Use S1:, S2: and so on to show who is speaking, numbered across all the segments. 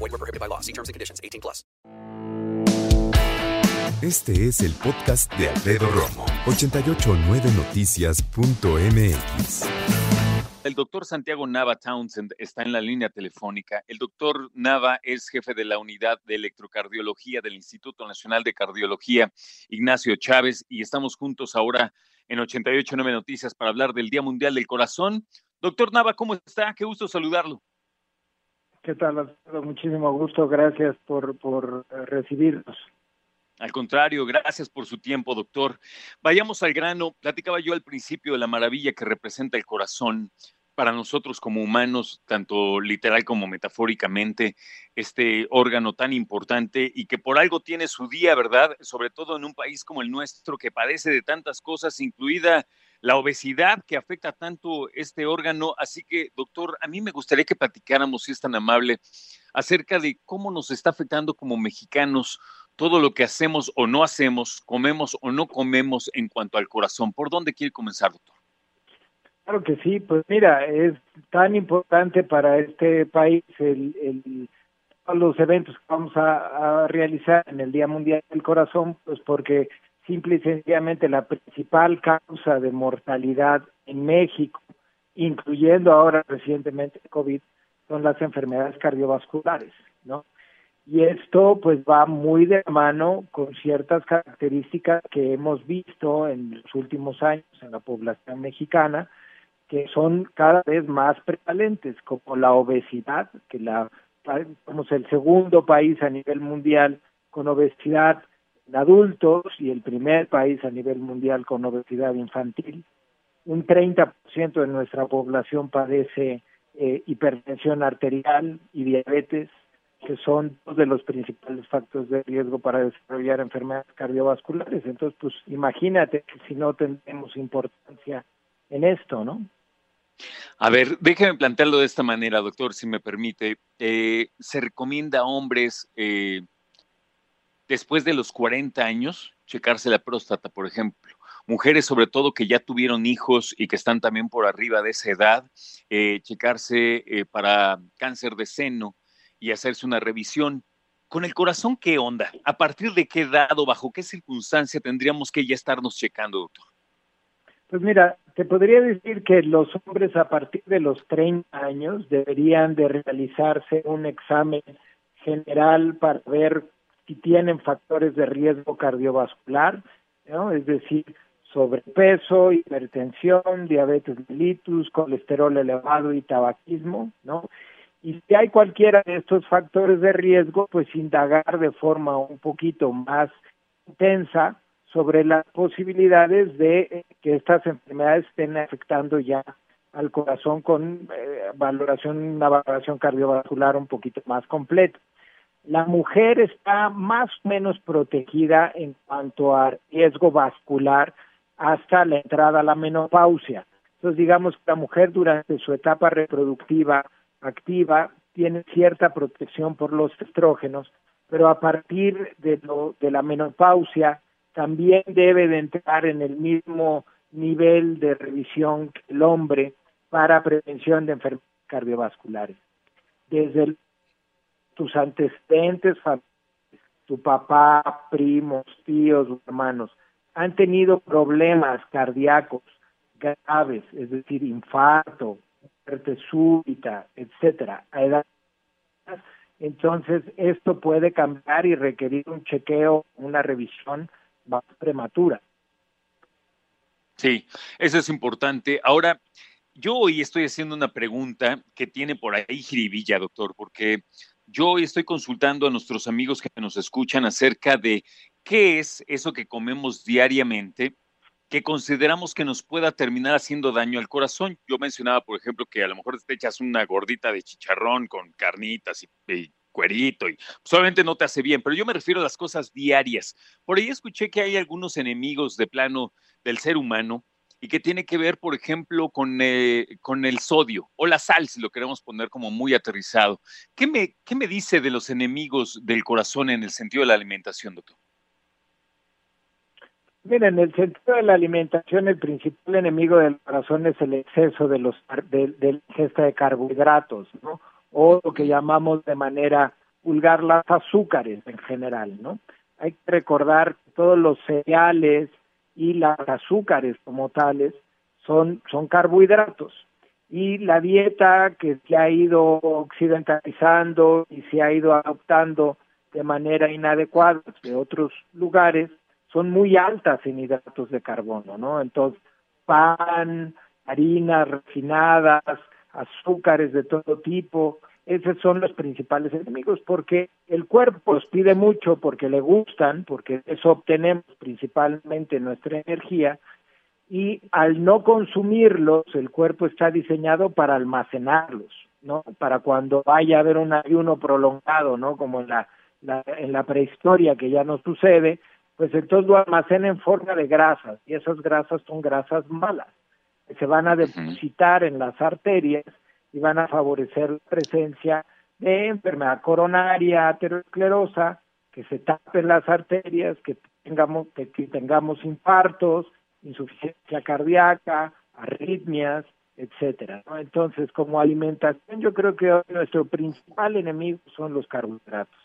S1: Void were prohibited by law. See terms and conditions. 18 plus.
S2: Este es el podcast de Alfredo Romo. 889noticias.mx.
S3: El doctor Santiago Nava Townsend está en la línea telefónica. El doctor Nava es jefe de la unidad de electrocardiología del Instituto Nacional de Cardiología Ignacio Chávez y estamos juntos ahora en 889 Noticias para hablar del Día Mundial del Corazón. Doctor Nava, ¿cómo está? Qué gusto saludarlo.
S4: ¿Qué tal, Alfredo? Muchísimo gusto. Gracias por, por recibirnos.
S3: Al contrario, gracias por su tiempo, doctor. Vayamos al grano. Platicaba yo al principio de la maravilla que representa el corazón para nosotros como humanos, tanto literal como metafóricamente, este órgano tan importante y que por algo tiene su día, ¿verdad? Sobre todo en un país como el nuestro que padece de tantas cosas, incluida la obesidad que afecta tanto este órgano. Así que, doctor, a mí me gustaría que platicáramos, si es tan amable, acerca de cómo nos está afectando como mexicanos todo lo que hacemos o no hacemos, comemos o no comemos en cuanto al corazón. ¿Por dónde quiere comenzar, doctor?
S4: Claro que sí, pues mira, es tan importante para este país el, el los eventos que vamos a, a, realizar en el Día Mundial del Corazón, pues porque simple y sencillamente la principal causa de mortalidad en México, incluyendo ahora recientemente el COVID, son las enfermedades cardiovasculares, ¿no? Y esto pues va muy de mano con ciertas características que hemos visto en los últimos años en la población mexicana, que son cada vez más prevalentes, como la obesidad, que la somos el segundo país a nivel mundial con obesidad adultos y el primer país a nivel mundial con obesidad infantil. Un 30% de nuestra población padece eh, hipertensión arterial y diabetes que son dos de los principales factores de riesgo para desarrollar enfermedades cardiovasculares. Entonces, pues imagínate que si no tenemos importancia en esto, ¿no?
S3: A ver, déjeme plantearlo de esta manera, doctor, si me permite. Eh, se recomienda a hombres eh, después de los 40 años checarse la próstata, por ejemplo. Mujeres, sobre todo, que ya tuvieron hijos y que están también por arriba de esa edad, eh, checarse eh, para cáncer de seno, y hacerse una revisión. Con el corazón, ¿qué onda? ¿A partir de qué edad o bajo qué circunstancia tendríamos que ya estarnos checando, doctor?
S4: Pues mira, te podría decir que los hombres a partir de los 30 años deberían de realizarse un examen general para ver si tienen factores de riesgo cardiovascular, es decir, sobrepeso, hipertensión, diabetes mellitus, colesterol elevado y tabaquismo, ¿no? Y si hay cualquiera de estos factores de riesgo, pues indagar de forma un poquito más intensa sobre las posibilidades de eh, que estas enfermedades estén afectando ya al corazón con eh, valoración, una valoración cardiovascular un poquito más completa. La mujer está más o menos protegida en cuanto a riesgo vascular hasta la entrada a la menopausia. Entonces, digamos que la mujer durante su etapa reproductiva activa tiene cierta protección por los estrógenos, pero a partir de, la menopausia también debe de entrar en el mismo nivel de revisión que el hombre para prevención de enfermedades cardiovasculares. Desde tus antecedentes, tu papá, primos, tíos, hermanos, han tenido problemas cardíacos graves, es decir, infarto, muerte súbita, etcétera, a edad entonces esto puede cambiar y requerir un chequeo, una revisión más prematura.
S3: Sí, eso es importante. Ahora, yo hoy estoy haciendo una pregunta que tiene por ahí jiribilla, doctor, porque yo estoy consultando a nuestros amigos que nos escuchan acerca de qué es eso que comemos diariamente que consideramos que nos pueda terminar haciendo daño al corazón. Yo mencionaba, por ejemplo, que a lo mejor te echas una gordita de chicharrón con carnitas y, cuerito y solamente no te hace bien, pero yo me refiero a las cosas diarias. Por ahí escuché que hay algunos enemigos de plano del ser humano y que tiene que ver, por ejemplo, con, eh, con el sodio o la sal, si lo queremos poner como muy aterrizado. ¿Qué me, ¿Qué me dice de los enemigos del corazón en el sentido de la alimentación, doctor?
S4: Mira, en el sentido de la alimentación, el principal enemigo del corazón es el exceso de los de, de la ingesta de carbohidratos, ¿no? O lo que llamamos de manera vulgar las azúcares en general, ¿no? Hay que recordar que todos los cereales y las azúcares como tales son, son carbohidratos. Y la dieta que se ha ido occidentalizando y se ha ido adoptando de manera inadecuada de otros lugares, son muy altas en hidratos de carbono, ¿no? Entonces, pan, harinas refinadas, azúcares de todo tipo, esos son los principales enemigos porque el cuerpo los pide mucho porque le gustan, porque eso obtenemos principalmente nuestra energía y al no consumirlos el cuerpo está diseñado para almacenarlos, ¿no? Para cuando vaya a haber un ayuno prolongado, ¿no? Como en la, la en la prehistoria que ya no sucede, pues entonces lo almacena en forma de grasas y esas grasas son grasas malas que se van a depositar en las arterias y van a favorecer la presencia de enfermedad coronaria, aterosclerosa, que se tapen las arterias, que tengamos, que, tengamos infartos, insuficiencia cardíaca, arritmias, etcétera. Entonces, como alimentación, yo creo que nuestro principal enemigo son los carbohidratos.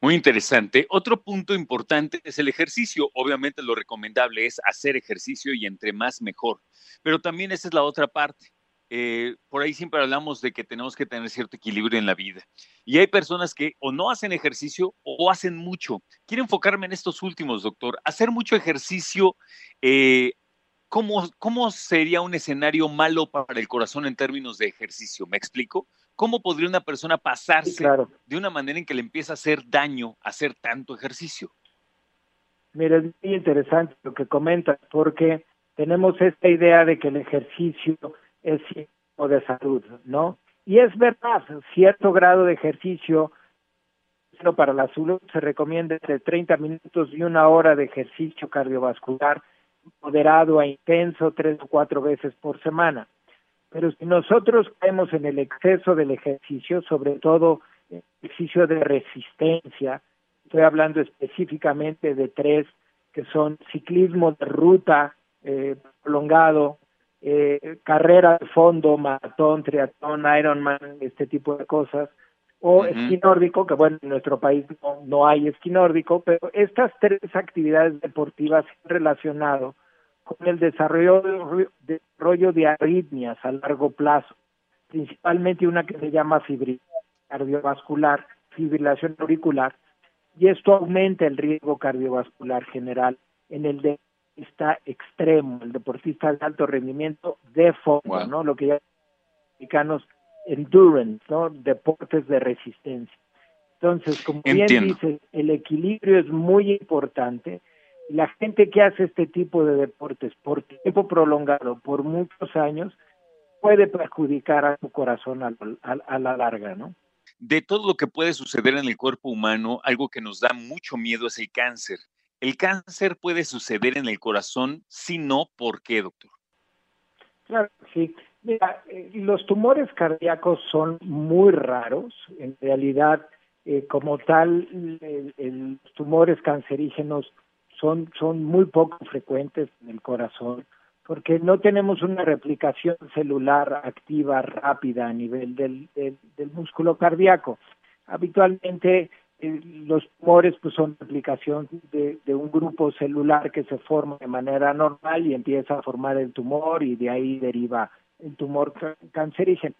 S3: Muy interesante. Otro punto importante es el ejercicio. Obviamente lo recomendable es hacer ejercicio y entre más mejor. Pero también esa es la otra parte. Eh, por ahí siempre hablamos de que tenemos que tener cierto equilibrio en la vida. Y hay personas que o no hacen ejercicio o hacen mucho. Quiero enfocarme en estos últimos, doctor. Hacer mucho ejercicio, eh, ¿cómo, ¿cómo sería un escenario malo para el corazón en términos de ejercicio? ¿Me explico? ¿Cómo podría una persona pasarse de una manera en que le empieza a hacer daño hacer tanto ejercicio?
S4: Mira, es muy interesante lo que comentas, porque tenemos esta idea de que el ejercicio es signo de salud, ¿no? Y es verdad, cierto grado de ejercicio para la salud se recomienda entre 30 minutos y una hora de ejercicio cardiovascular moderado a intenso tres o cuatro veces por semana. Pero si nosotros caemos en el exceso del ejercicio, sobre todo el ejercicio de resistencia, estoy hablando específicamente de tres que son ciclismo de ruta eh, prolongado, eh, carrera de fondo, maratón, triatlón, Ironman, este tipo de cosas, o esquí nórdico, que bueno, en nuestro país no, no hay esquí nórdico, pero estas tres actividades deportivas relacionadas con el desarrollo de, desarrollo de arritmias a largo plazo, principalmente una que se llama fibrilación cardiovascular, fibrilación auricular, y esto aumenta el riesgo cardiovascular general en el deportista extremo, el deportista de alto rendimiento de fondo, ¿no? Lo que llaman americanos endurance, ¿no? Deportes de resistencia. Entonces, como bien dice, el equilibrio es muy importante la gente que hace este tipo de deportes por tiempo prolongado, por muchos años, puede perjudicar a su corazón a, a, la larga, ¿no?
S3: De todo lo que puede suceder en el cuerpo humano, algo que nos da mucho miedo es el cáncer. ¿El cáncer puede suceder en el corazón? Si no, ¿por qué, doctor?
S4: Claro, sí. Mira, eh, los tumores cardíacos son muy raros. En realidad, eh, como tal, los tumores cancerígenos son, son muy poco frecuentes en el corazón porque no tenemos una replicación celular activa rápida a nivel del, del, músculo cardíaco. Habitualmente eh, los tumores pues son replicación de, de, un grupo celular que se forma de manera normal y empieza a formar el tumor y de ahí deriva el tumor cancerígeno.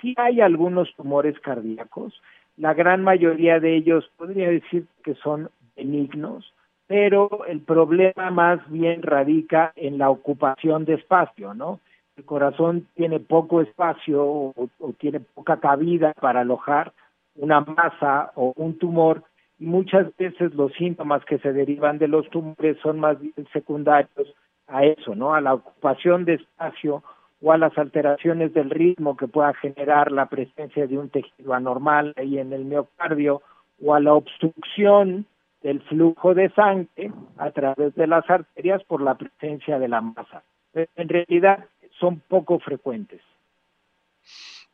S4: Sí hay algunos tumores cardíacos, la gran mayoría de ellos podría decir que son benignos, pero el problema más bien radica en la ocupación de espacio, ¿no? El corazón tiene poco espacio o, tiene poca cabida para alojar una masa o un tumor y muchas veces los síntomas que se derivan de los tumores son más bien secundarios a eso, ¿no? A la ocupación de espacio o a las alteraciones del ritmo que pueda generar la presencia de un tejido anormal ahí en el miocardio o a la obstrucción del flujo de sangre a través de las arterias por la presencia de la masa. En realidad son poco frecuentes.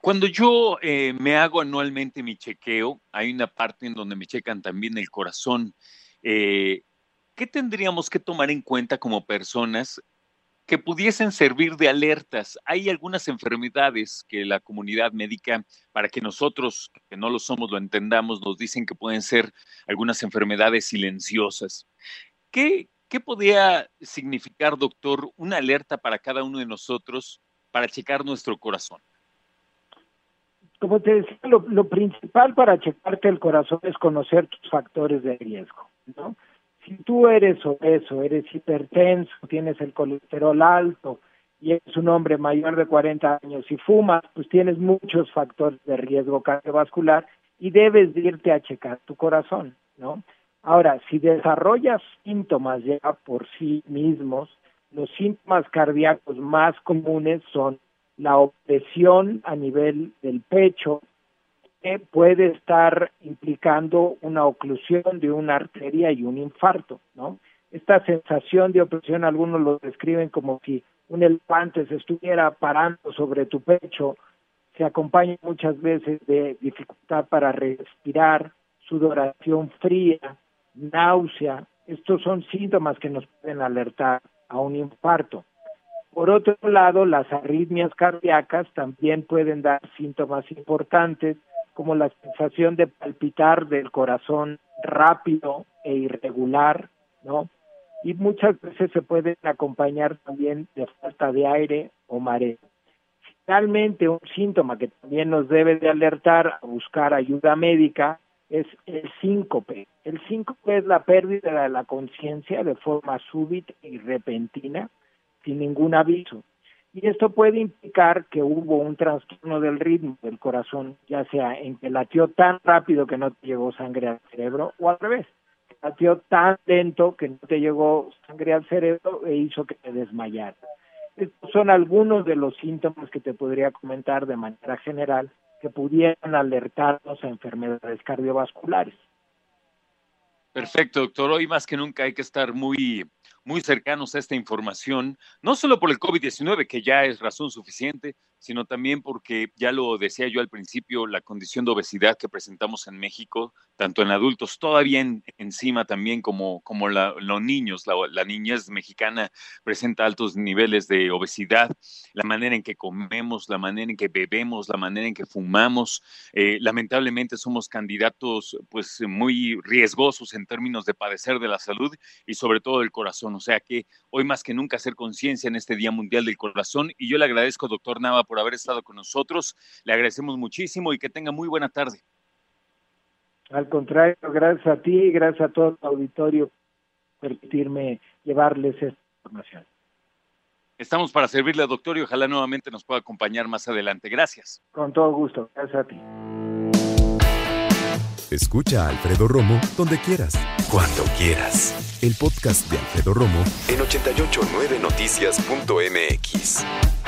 S3: Cuando yo eh, me hago anualmente mi chequeo, hay una parte en donde me checan también el corazón. Eh, ¿Qué tendríamos que tomar en cuenta como personas que pudiesen servir de alertas. Hay algunas enfermedades que la comunidad médica, para que nosotros que no lo somos lo entendamos, nos dicen que pueden ser algunas enfermedades silenciosas. ¿Qué, qué podría significar, doctor, una alerta para cada uno de nosotros para checar nuestro corazón?
S4: Como te decía, lo, lo principal para checarte el corazón es conocer tus factores de riesgo, ¿no? si tú eres obeso, eres hipertenso, tienes el colesterol alto y eres un hombre mayor de 40 años y fumas, pues tienes muchos factores de riesgo cardiovascular y debes irte a checar tu corazón, ¿no? Ahora, si desarrollas síntomas ya por sí mismos, los síntomas cardíacos más comunes son la opresión a nivel del pecho, puede estar implicando una oclusión de una arteria y un infarto, ¿no? Esta sensación de opresión, algunos lo describen como si un elefante se estuviera parando sobre tu pecho, se acompaña muchas veces de dificultad para respirar, sudoración fría, náusea. Estos son síntomas que nos pueden alertar a un infarto. Por otro lado, las arritmias cardíacas también pueden dar síntomas importantes como la sensación de palpitar del corazón rápido e irregular, ¿no? Y muchas veces se pueden acompañar también de falta de aire o mareo. Finalmente, un síntoma que también nos debe de alertar a buscar ayuda médica es el síncope. El síncope es la pérdida de la conciencia de forma súbita y repentina, sin ningún aviso. Y esto puede implicar que hubo un trastorno del ritmo del corazón, ya sea en que latió tan rápido que no te llegó sangre al cerebro o al revés, que latió tan lento que no te llegó sangre al cerebro e hizo que te desmayara. Estos son algunos de los síntomas que te podría comentar de manera general que pudieran alertarnos a enfermedades cardiovasculares.
S3: Perfecto, doctor. Hoy más que nunca hay que estar muy muy cercanos a esta información, no solo por el COVID-19, que ya es razón suficiente, sino también porque, ya lo decía yo al principio, la condición de obesidad que presentamos en México, tanto en adultos, todavía encima también como, como los niños, la, niñez mexicana presenta altos niveles de obesidad, la manera en que comemos, la manera en que bebemos, la manera en que fumamos, eh, lamentablemente somos candidatos pues muy riesgosos en términos de padecer de la salud y sobre todo del corazón, o sea que hoy más que nunca hacer conciencia en este Día Mundial del Corazón y yo le agradezco, doctor Nava, por haber estado con nosotros. Le agradecemos muchísimo y que tenga muy buena tarde.
S4: Al contrario, gracias a ti y gracias a todo el auditorio por permitirme llevarles esta información.
S3: Estamos para servirle, doctor, y ojalá nuevamente nos pueda acompañar más adelante. Gracias.
S4: Con todo gusto. Gracias a ti.
S2: Escucha a Alfredo Romo donde quieras. Cuando quieras. El podcast de Alfredo Romo en 889noticias.mx.